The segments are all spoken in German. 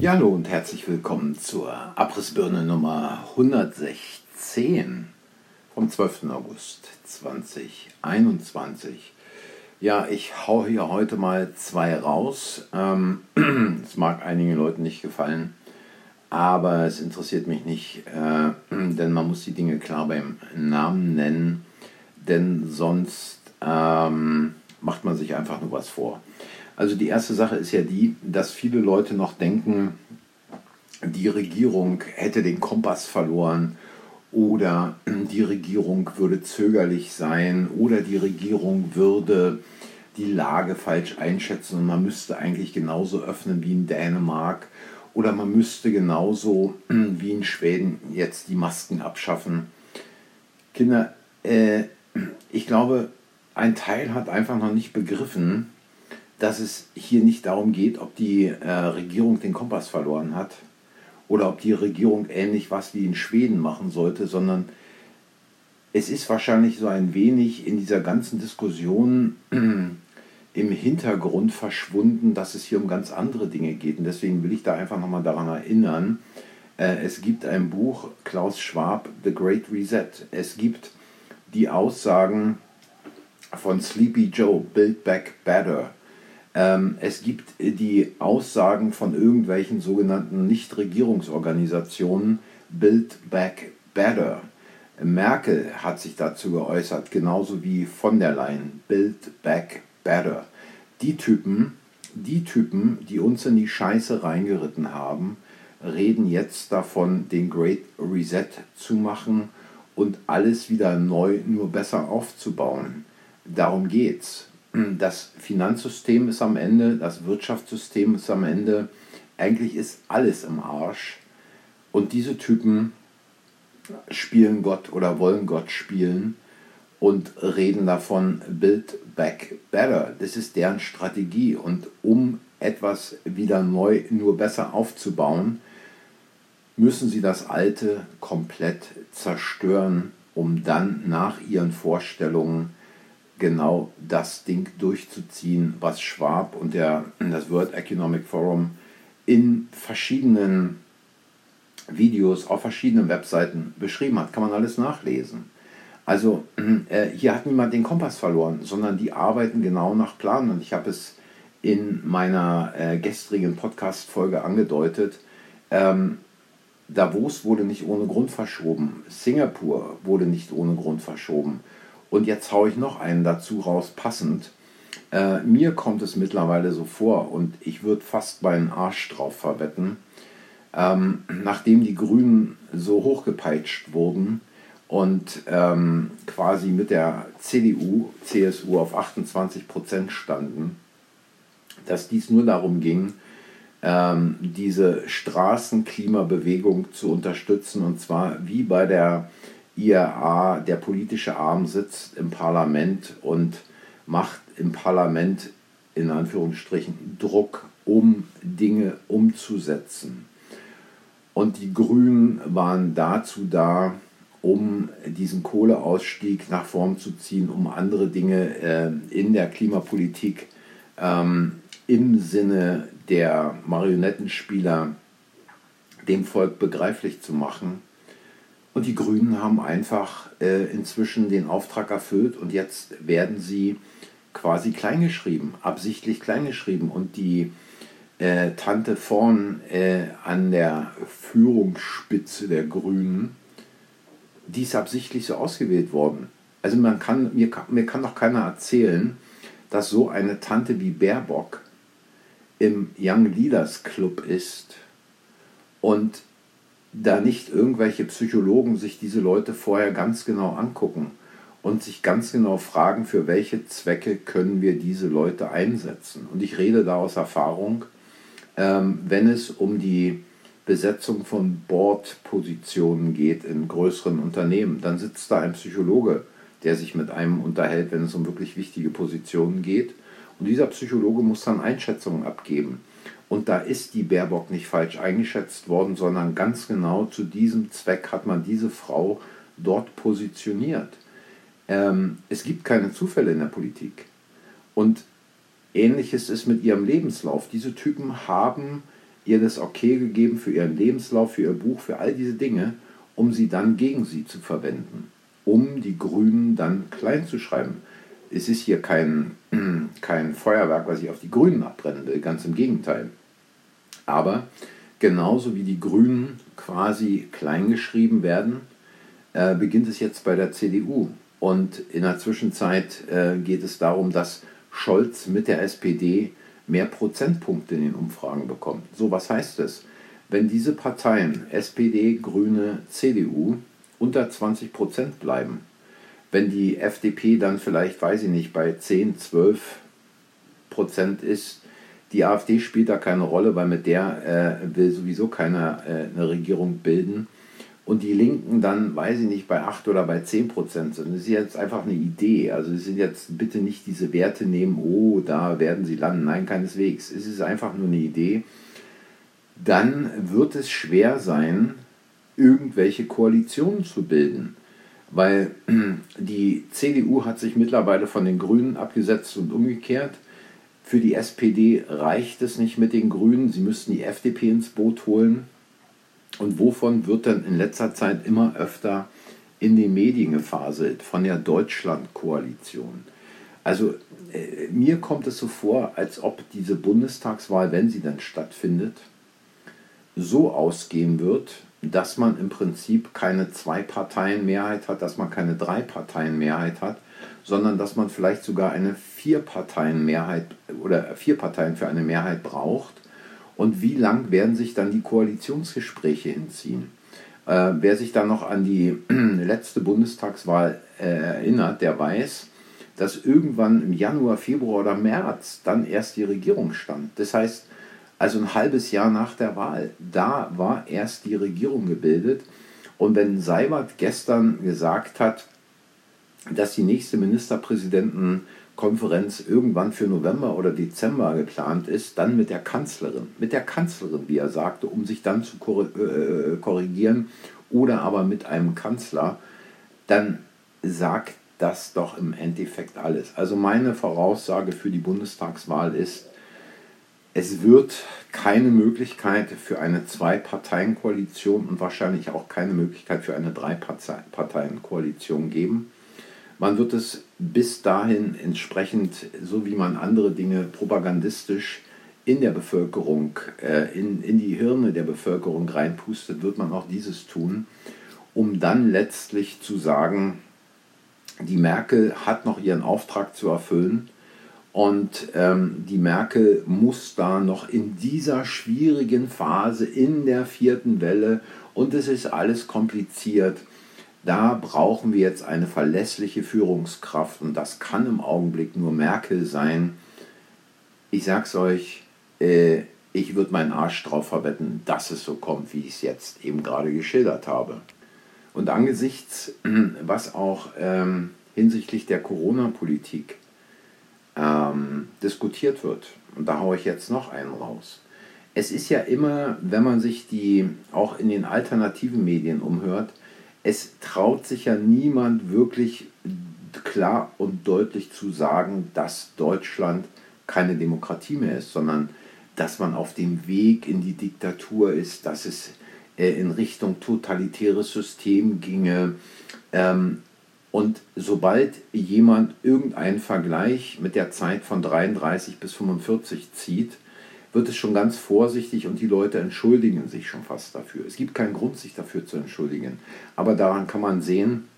Ja, hallo und herzlich willkommen zur Abrissbirne Nummer 116 vom 12. August 2021. Ja, ich hau hier heute mal zwei raus. Ähm, es mag einigen Leuten nicht gefallen, aber es interessiert mich nicht, äh, denn man muss die Dinge klar beim Namen nennen, denn sonst ähm, macht man sich einfach nur was vor. Also die erste Sache ist ja die, dass viele Leute noch denken, die Regierung hätte den Kompass verloren oder die Regierung würde zögerlich sein oder die Regierung würde die Lage falsch einschätzen und man müsste eigentlich genauso öffnen wie in Dänemark oder man müsste genauso wie in Schweden jetzt die Masken abschaffen. Kinder, äh, ich glaube, ein Teil hat einfach noch nicht begriffen, dass es hier nicht darum geht, ob die äh, Regierung den Kompass verloren hat oder ob die Regierung ähnlich was wie in Schweden machen sollte, sondern es ist wahrscheinlich so ein wenig in dieser ganzen Diskussion im Hintergrund verschwunden, dass es hier um ganz andere Dinge geht. Und deswegen will ich da einfach nochmal daran erinnern, äh, es gibt ein Buch, Klaus Schwab, The Great Reset. Es gibt die Aussagen von Sleepy Joe, Build Back Better. Ähm, es gibt die Aussagen von irgendwelchen sogenannten Nichtregierungsorganisationen, Build Back Better. Merkel hat sich dazu geäußert, genauso wie von der Leyen, Build Back Better. Die Typen, die Typen, die uns in die Scheiße reingeritten haben, reden jetzt davon, den Great Reset zu machen und alles wieder neu, nur besser aufzubauen. Darum geht's das Finanzsystem ist am Ende, das Wirtschaftssystem ist am Ende, eigentlich ist alles im Arsch. Und diese Typen spielen Gott oder wollen Gott spielen und reden davon, Build Back Better. Das ist deren Strategie. Und um etwas wieder neu, nur besser aufzubauen, müssen sie das Alte komplett zerstören, um dann nach ihren Vorstellungen genau das Ding durchzuziehen, was Schwab und der, das World Economic Forum in verschiedenen Videos auf verschiedenen Webseiten beschrieben hat. Kann man alles nachlesen. Also äh, hier hat niemand den Kompass verloren, sondern die arbeiten genau nach Plan. Und ich habe es in meiner äh, gestrigen Podcast-Folge angedeutet. Ähm, Davos wurde nicht ohne Grund verschoben. Singapur wurde nicht ohne Grund verschoben. Und jetzt haue ich noch einen dazu raus, passend. Äh, mir kommt es mittlerweile so vor und ich würde fast meinen Arsch drauf verwetten, ähm, nachdem die Grünen so hochgepeitscht wurden und ähm, quasi mit der CDU, CSU auf 28 Prozent standen, dass dies nur darum ging, ähm, diese Straßenklimabewegung zu unterstützen und zwar wie bei der IRA, der politische Arm sitzt im Parlament und macht im Parlament in Anführungsstrichen Druck, um Dinge umzusetzen. Und die Grünen waren dazu da, um diesen Kohleausstieg nach vorn zu ziehen, um andere Dinge äh, in der Klimapolitik ähm, im Sinne der Marionettenspieler dem Volk begreiflich zu machen. Und die Grünen haben einfach äh, inzwischen den Auftrag erfüllt und jetzt werden sie quasi kleingeschrieben, absichtlich kleingeschrieben. Und die äh, Tante vorn äh, an der Führungsspitze der Grünen, die ist absichtlich so ausgewählt worden. Also man kann, mir, mir kann doch keiner erzählen, dass so eine Tante wie Baerbock im Young Leaders Club ist und da nicht irgendwelche Psychologen sich diese Leute vorher ganz genau angucken und sich ganz genau fragen, für welche Zwecke können wir diese Leute einsetzen. Und ich rede da aus Erfahrung, ähm, wenn es um die Besetzung von Board-Positionen geht in größeren Unternehmen, dann sitzt da ein Psychologe, der sich mit einem unterhält, wenn es um wirklich wichtige Positionen geht. Und dieser Psychologe muss dann Einschätzungen abgeben. Und da ist die Baerbock nicht falsch eingeschätzt worden, sondern ganz genau zu diesem Zweck hat man diese Frau dort positioniert. Ähm, es gibt keine Zufälle in der Politik. Und ähnliches ist mit ihrem Lebenslauf. Diese Typen haben ihr das Okay gegeben für ihren Lebenslauf, für ihr Buch, für all diese Dinge, um sie dann gegen sie zu verwenden, um die Grünen dann klein zu schreiben. Es ist hier kein, kein Feuerwerk, was ich auf die Grünen abbrennen will, ganz im Gegenteil. Aber genauso wie die Grünen quasi kleingeschrieben werden, äh, beginnt es jetzt bei der CDU. Und in der Zwischenzeit äh, geht es darum, dass Scholz mit der SPD mehr Prozentpunkte in den Umfragen bekommt. So, was heißt das? Wenn diese Parteien, SPD, Grüne, CDU, unter 20 Prozent bleiben, wenn die FDP dann vielleicht, weiß ich nicht, bei 10, 12 Prozent ist, die AfD spielt da keine Rolle, weil mit der äh, will sowieso keiner äh, eine Regierung bilden und die Linken dann, weiß ich nicht, bei 8 oder bei 10 Prozent sind. Das ist jetzt einfach eine Idee. Also es sind jetzt bitte nicht diese Werte nehmen, oh, da werden sie landen. Nein, keineswegs. Es ist einfach nur eine Idee. Dann wird es schwer sein, irgendwelche Koalitionen zu bilden. Weil die CDU hat sich mittlerweile von den Grünen abgesetzt und umgekehrt. Für die SPD reicht es nicht mit den Grünen. Sie müssten die FDP ins Boot holen. Und wovon wird dann in letzter Zeit immer öfter in den Medien gefaselt? Von der Deutschland-Koalition. Also äh, mir kommt es so vor, als ob diese Bundestagswahl, wenn sie dann stattfindet, so ausgehen wird, dass man im Prinzip keine Zwei-Parteien-Mehrheit hat, dass man keine Drei-Parteien-Mehrheit hat, sondern dass man vielleicht sogar eine Vier-Parteien-Mehrheit oder vier Parteien für eine Mehrheit braucht und wie lang werden sich dann die Koalitionsgespräche hinziehen. Äh, wer sich dann noch an die letzte Bundestagswahl äh, erinnert, der weiß, dass irgendwann im Januar, Februar oder März dann erst die Regierung stand. Das heißt, also ein halbes Jahr nach der Wahl, da war erst die Regierung gebildet. Und wenn Seibert gestern gesagt hat, dass die nächste Ministerpräsidenten Konferenz irgendwann für November oder Dezember geplant ist, dann mit der Kanzlerin. Mit der Kanzlerin, wie er sagte, um sich dann zu äh, korrigieren oder aber mit einem Kanzler, dann sagt das doch im Endeffekt alles. Also meine Voraussage für die Bundestagswahl ist, es wird keine Möglichkeit für eine Zwei-Parteien-Koalition und wahrscheinlich auch keine Möglichkeit für eine Drei-Parteien-Koalition geben. Man wird es bis dahin entsprechend, so wie man andere Dinge propagandistisch in der Bevölkerung, äh, in, in die Hirne der Bevölkerung reinpustet, wird man auch dieses tun, um dann letztlich zu sagen, die Merkel hat noch ihren Auftrag zu erfüllen und ähm, die Merkel muss da noch in dieser schwierigen Phase, in der vierten Welle, und es ist alles kompliziert, da brauchen wir jetzt eine verlässliche Führungskraft und das kann im Augenblick nur Merkel sein. Ich sag's euch, äh, ich würde meinen Arsch drauf verwetten, dass es so kommt, wie ich es jetzt eben gerade geschildert habe. Und angesichts, was auch ähm, hinsichtlich der Corona-Politik diskutiert wird, und da haue ich jetzt noch einen raus. Es ist ja immer, wenn man sich die auch in den alternativen Medien umhört, es traut sich ja niemand wirklich klar und deutlich zu sagen, dass Deutschland keine Demokratie mehr ist, sondern dass man auf dem Weg in die Diktatur ist, dass es äh, in Richtung totalitäres System ginge. Ähm, und sobald jemand irgendeinen Vergleich mit der Zeit von 33 bis 45 zieht, wird es schon ganz vorsichtig und die Leute entschuldigen sich schon fast dafür. Es gibt keinen Grund, sich dafür zu entschuldigen. Aber daran kann man sehen,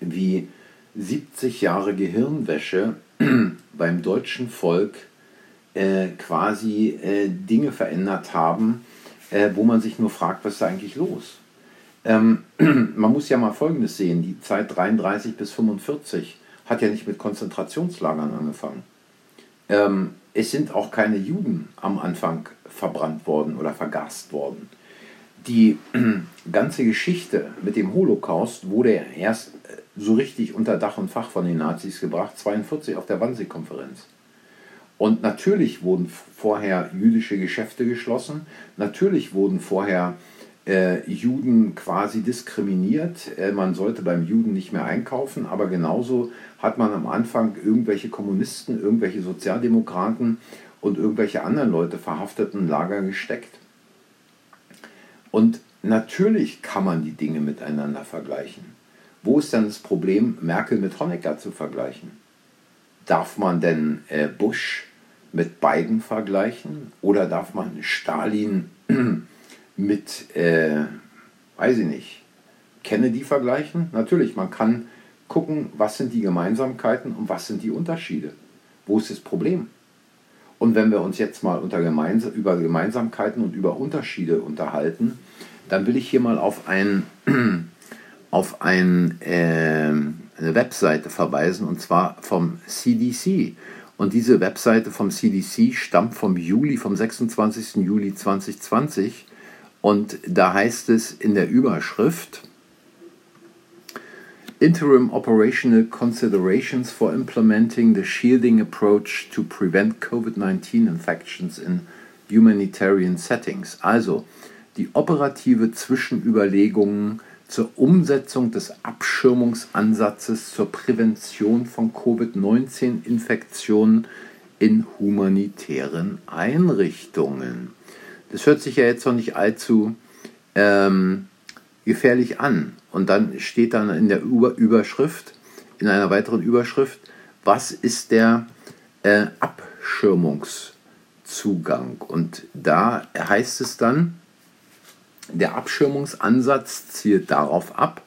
wie 70 Jahre Gehirnwäsche beim deutschen Volk äh, quasi äh, Dinge verändert haben, äh, wo man sich nur fragt, was ist da eigentlich los? Ähm, man muss ja mal Folgendes sehen, die Zeit 33 bis 45 hat ja nicht mit Konzentrationslagern angefangen. Ähm, es sind auch keine Juden am Anfang verbrannt worden oder vergast worden. Die ganze Geschichte mit dem Holocaust wurde erst so richtig unter Dach und Fach von den Nazis gebracht, 1942 auf der Wannsee-Konferenz. Und natürlich wurden vorher jüdische Geschäfte geschlossen, natürlich wurden vorher äh, Juden quasi diskriminiert. Äh, man sollte beim Juden nicht mehr einkaufen, aber genauso hat man am Anfang irgendwelche Kommunisten, irgendwelche Sozialdemokraten und irgendwelche anderen Leute verhafteten Lager gesteckt. Und natürlich kann man die Dinge miteinander vergleichen. Wo ist dann das Problem, Merkel mit Honecker zu vergleichen? Darf man denn äh, Bush mit Biden vergleichen? Oder darf man Stalin mit, äh, weiß ich nicht, Kennedy vergleichen? Natürlich, man kann gucken, was sind die Gemeinsamkeiten und was sind die Unterschiede. Wo ist das Problem? Und wenn wir uns jetzt mal Gemeins über Gemeinsamkeiten und über Unterschiede unterhalten, dann will ich hier mal auf, ein, auf ein, äh, eine Webseite verweisen, und zwar vom CDC. Und diese Webseite vom CDC stammt vom Juli, vom 26. Juli 2020. Und da heißt es in der Überschrift, interim operational considerations for implementing the shielding approach to prevent COVID-19 infections in humanitarian settings. Also die operative Zwischenüberlegungen zur Umsetzung des Abschirmungsansatzes zur Prävention von Covid-19-Infektionen in humanitären Einrichtungen. Das hört sich ja jetzt noch nicht allzu ähm, gefährlich an. Und dann steht dann in der Überschrift, in einer weiteren Überschrift, was ist der äh, Abschirmungszugang? Und da heißt es dann, der Abschirmungsansatz zielt darauf ab,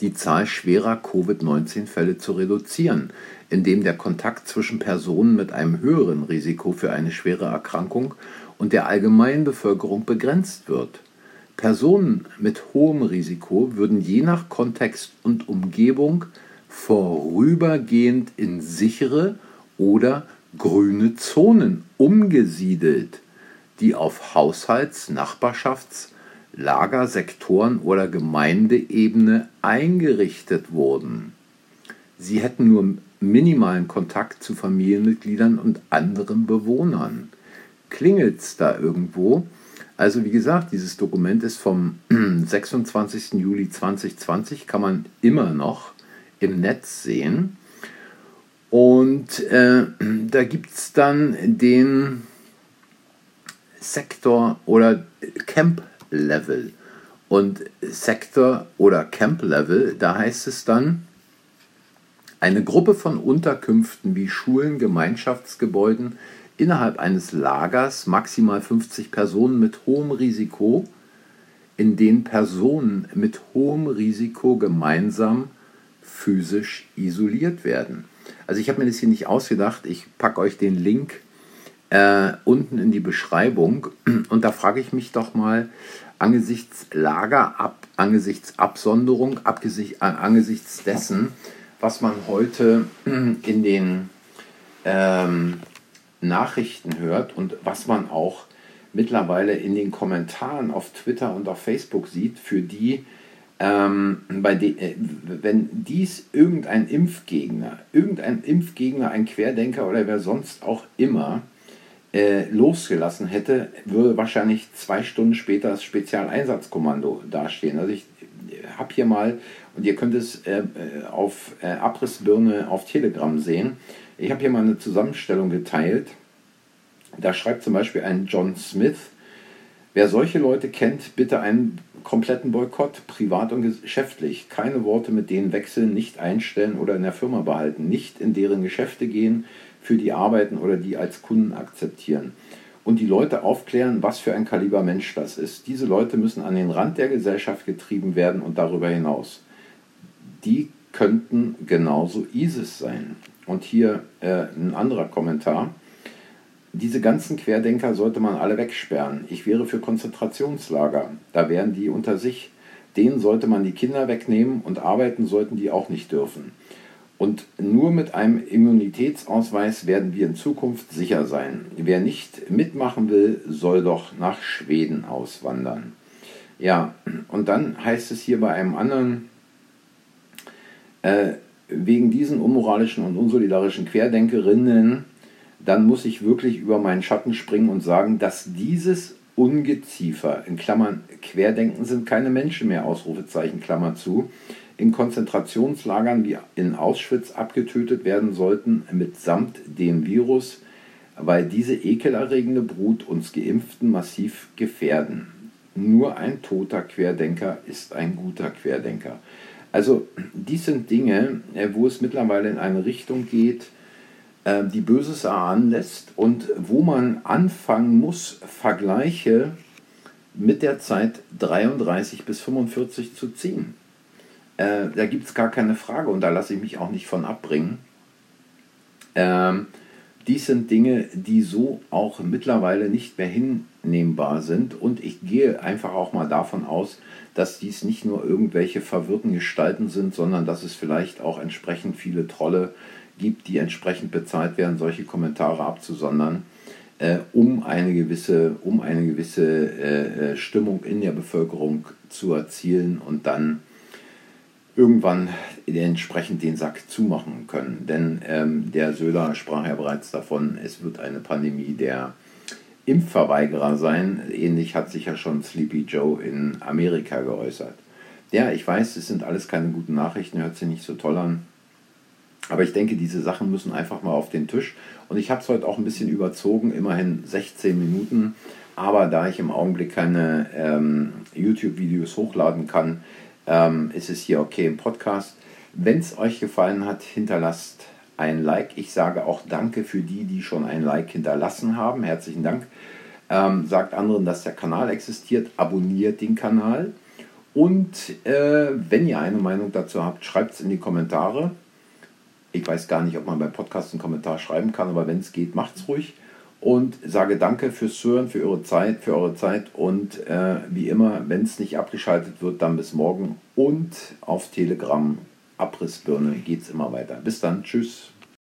die Zahl schwerer Covid-19-Fälle zu reduzieren, indem der Kontakt zwischen Personen mit einem höheren Risiko für eine schwere Erkrankung und der allgemeinen Bevölkerung begrenzt wird. Personen mit hohem Risiko würden je nach Kontext und Umgebung vorübergehend in sichere oder grüne Zonen umgesiedelt, die auf Haushalts-, Nachbarschafts-, Lager, Sektoren oder Gemeindeebene eingerichtet wurden. Sie hätten nur minimalen Kontakt zu Familienmitgliedern und anderen Bewohnern. Klingelt's da irgendwo? Also wie gesagt, dieses Dokument ist vom 26. Juli 2020, kann man immer noch im Netz sehen. Und äh, da gibt es dann den Sektor oder Camp Level. Und Sektor oder Camp Level, da heißt es dann, eine Gruppe von Unterkünften wie Schulen, Gemeinschaftsgebäuden innerhalb eines Lagers, maximal 50 Personen mit hohem Risiko, in denen Personen mit hohem Risiko gemeinsam physisch isoliert werden. Also ich habe mir das hier nicht ausgedacht, ich packe euch den Link äh, unten in die Beschreibung und da frage ich mich doch mal, angesichts Lager, ab, angesichts Absonderung, abgesicht, äh, angesichts dessen, was man heute in den ähm, Nachrichten hört und was man auch mittlerweile in den Kommentaren auf Twitter und auf Facebook sieht, für die, ähm, bei de, äh, wenn dies irgendein Impfgegner, irgendein Impfgegner, ein Querdenker oder wer sonst auch immer äh, losgelassen hätte, würde wahrscheinlich zwei Stunden später das Spezialeinsatzkommando dastehen. Also ich habe hier mal, und ihr könnt es äh, auf äh, Abrissbirne auf Telegram sehen, ich habe hier mal eine Zusammenstellung geteilt. Da schreibt zum Beispiel ein John Smith, wer solche Leute kennt, bitte einen kompletten Boykott, privat und geschäftlich. Keine Worte mit denen wechseln, nicht einstellen oder in der Firma behalten, nicht in deren Geschäfte gehen, für die arbeiten oder die als Kunden akzeptieren. Und die Leute aufklären, was für ein Kaliber Mensch das ist. Diese Leute müssen an den Rand der Gesellschaft getrieben werden und darüber hinaus. Die könnten genauso ISIS sein. Und hier äh, ein anderer Kommentar. Diese ganzen Querdenker sollte man alle wegsperren. Ich wäre für Konzentrationslager. Da wären die unter sich. Denen sollte man die Kinder wegnehmen und arbeiten sollten die auch nicht dürfen. Und nur mit einem Immunitätsausweis werden wir in Zukunft sicher sein. Wer nicht mitmachen will, soll doch nach Schweden auswandern. Ja, und dann heißt es hier bei einem anderen, äh, wegen diesen unmoralischen und unsolidarischen Querdenkerinnen, dann muss ich wirklich über meinen Schatten springen und sagen, dass dieses Ungeziefer, in Klammern Querdenken sind keine Menschen mehr, Ausrufezeichen, Klammer zu, in Konzentrationslagern wie in Auschwitz abgetötet werden sollten, mitsamt dem Virus, weil diese ekelerregende Brut uns Geimpften massiv gefährden. Nur ein toter Querdenker ist ein guter Querdenker. Also dies sind Dinge, äh, wo es mittlerweile in eine Richtung geht, äh, die Böses erahnen lässt und wo man anfangen muss, Vergleiche mit der Zeit 33 bis 45 zu ziehen. Äh, da gibt es gar keine Frage und da lasse ich mich auch nicht von abbringen. Ähm, dies sind Dinge, die so auch mittlerweile nicht mehr hinnehmbar sind. Und ich gehe einfach auch mal davon aus, dass dies nicht nur irgendwelche verwirrten Gestalten sind, sondern dass es vielleicht auch entsprechend viele Trolle gibt, die entsprechend bezahlt werden, solche Kommentare abzusondern, äh, um eine gewisse, um eine gewisse äh, äh Stimmung in der Bevölkerung zu erzielen und dann irgendwann entsprechend den Sack zumachen können. Denn ähm, der Söder sprach ja bereits davon, es wird eine Pandemie der Impfverweigerer sein. Ähnlich hat sich ja schon Sleepy Joe in Amerika geäußert. Ja, ich weiß, es sind alles keine guten Nachrichten, hört sich nicht so toll an. Aber ich denke, diese Sachen müssen einfach mal auf den Tisch. Und ich habe es heute auch ein bisschen überzogen, immerhin 16 Minuten. Aber da ich im Augenblick keine ähm, YouTube-Videos hochladen kann, ähm, ist es hier okay im Podcast. Wenn es euch gefallen hat, hinterlasst ein Like. Ich sage auch Danke für die, die schon ein Like hinterlassen haben. Herzlichen Dank. Ähm, sagt anderen, dass der Kanal existiert. Abonniert den Kanal. Und äh, wenn ihr eine Meinung dazu habt, schreibt es in die Kommentare. Ich weiß gar nicht, ob man beim Podcast einen Kommentar schreiben kann, aber wenn es geht, macht es ruhig und sage danke fürs Zuhören, für eure Zeit, für eure Zeit und äh, wie immer, wenn es nicht abgeschaltet wird, dann bis morgen und auf Telegram Abrissbirne geht es immer weiter. Bis dann, tschüss.